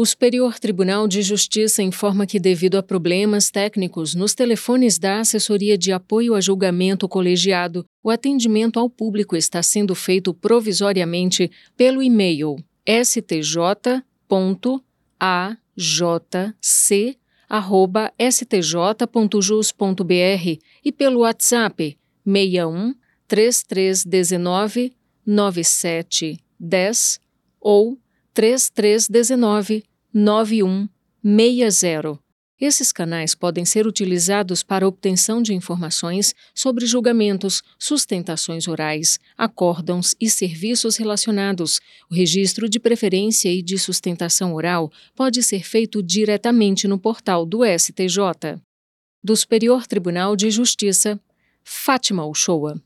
O Superior Tribunal de Justiça informa que, devido a problemas técnicos nos telefones da Assessoria de Apoio a Julgamento Colegiado, o atendimento ao público está sendo feito provisoriamente pelo e-mail stj.ajc@stj.jus.br e pelo WhatsApp 61 3319 9710 ou 3319 9160. Esses canais podem ser utilizados para obtenção de informações sobre julgamentos, sustentações orais, acórdãos e serviços relacionados. O registro de preferência e de sustentação oral pode ser feito diretamente no portal do STJ. Do Superior Tribunal de Justiça, Fátima Uchoa.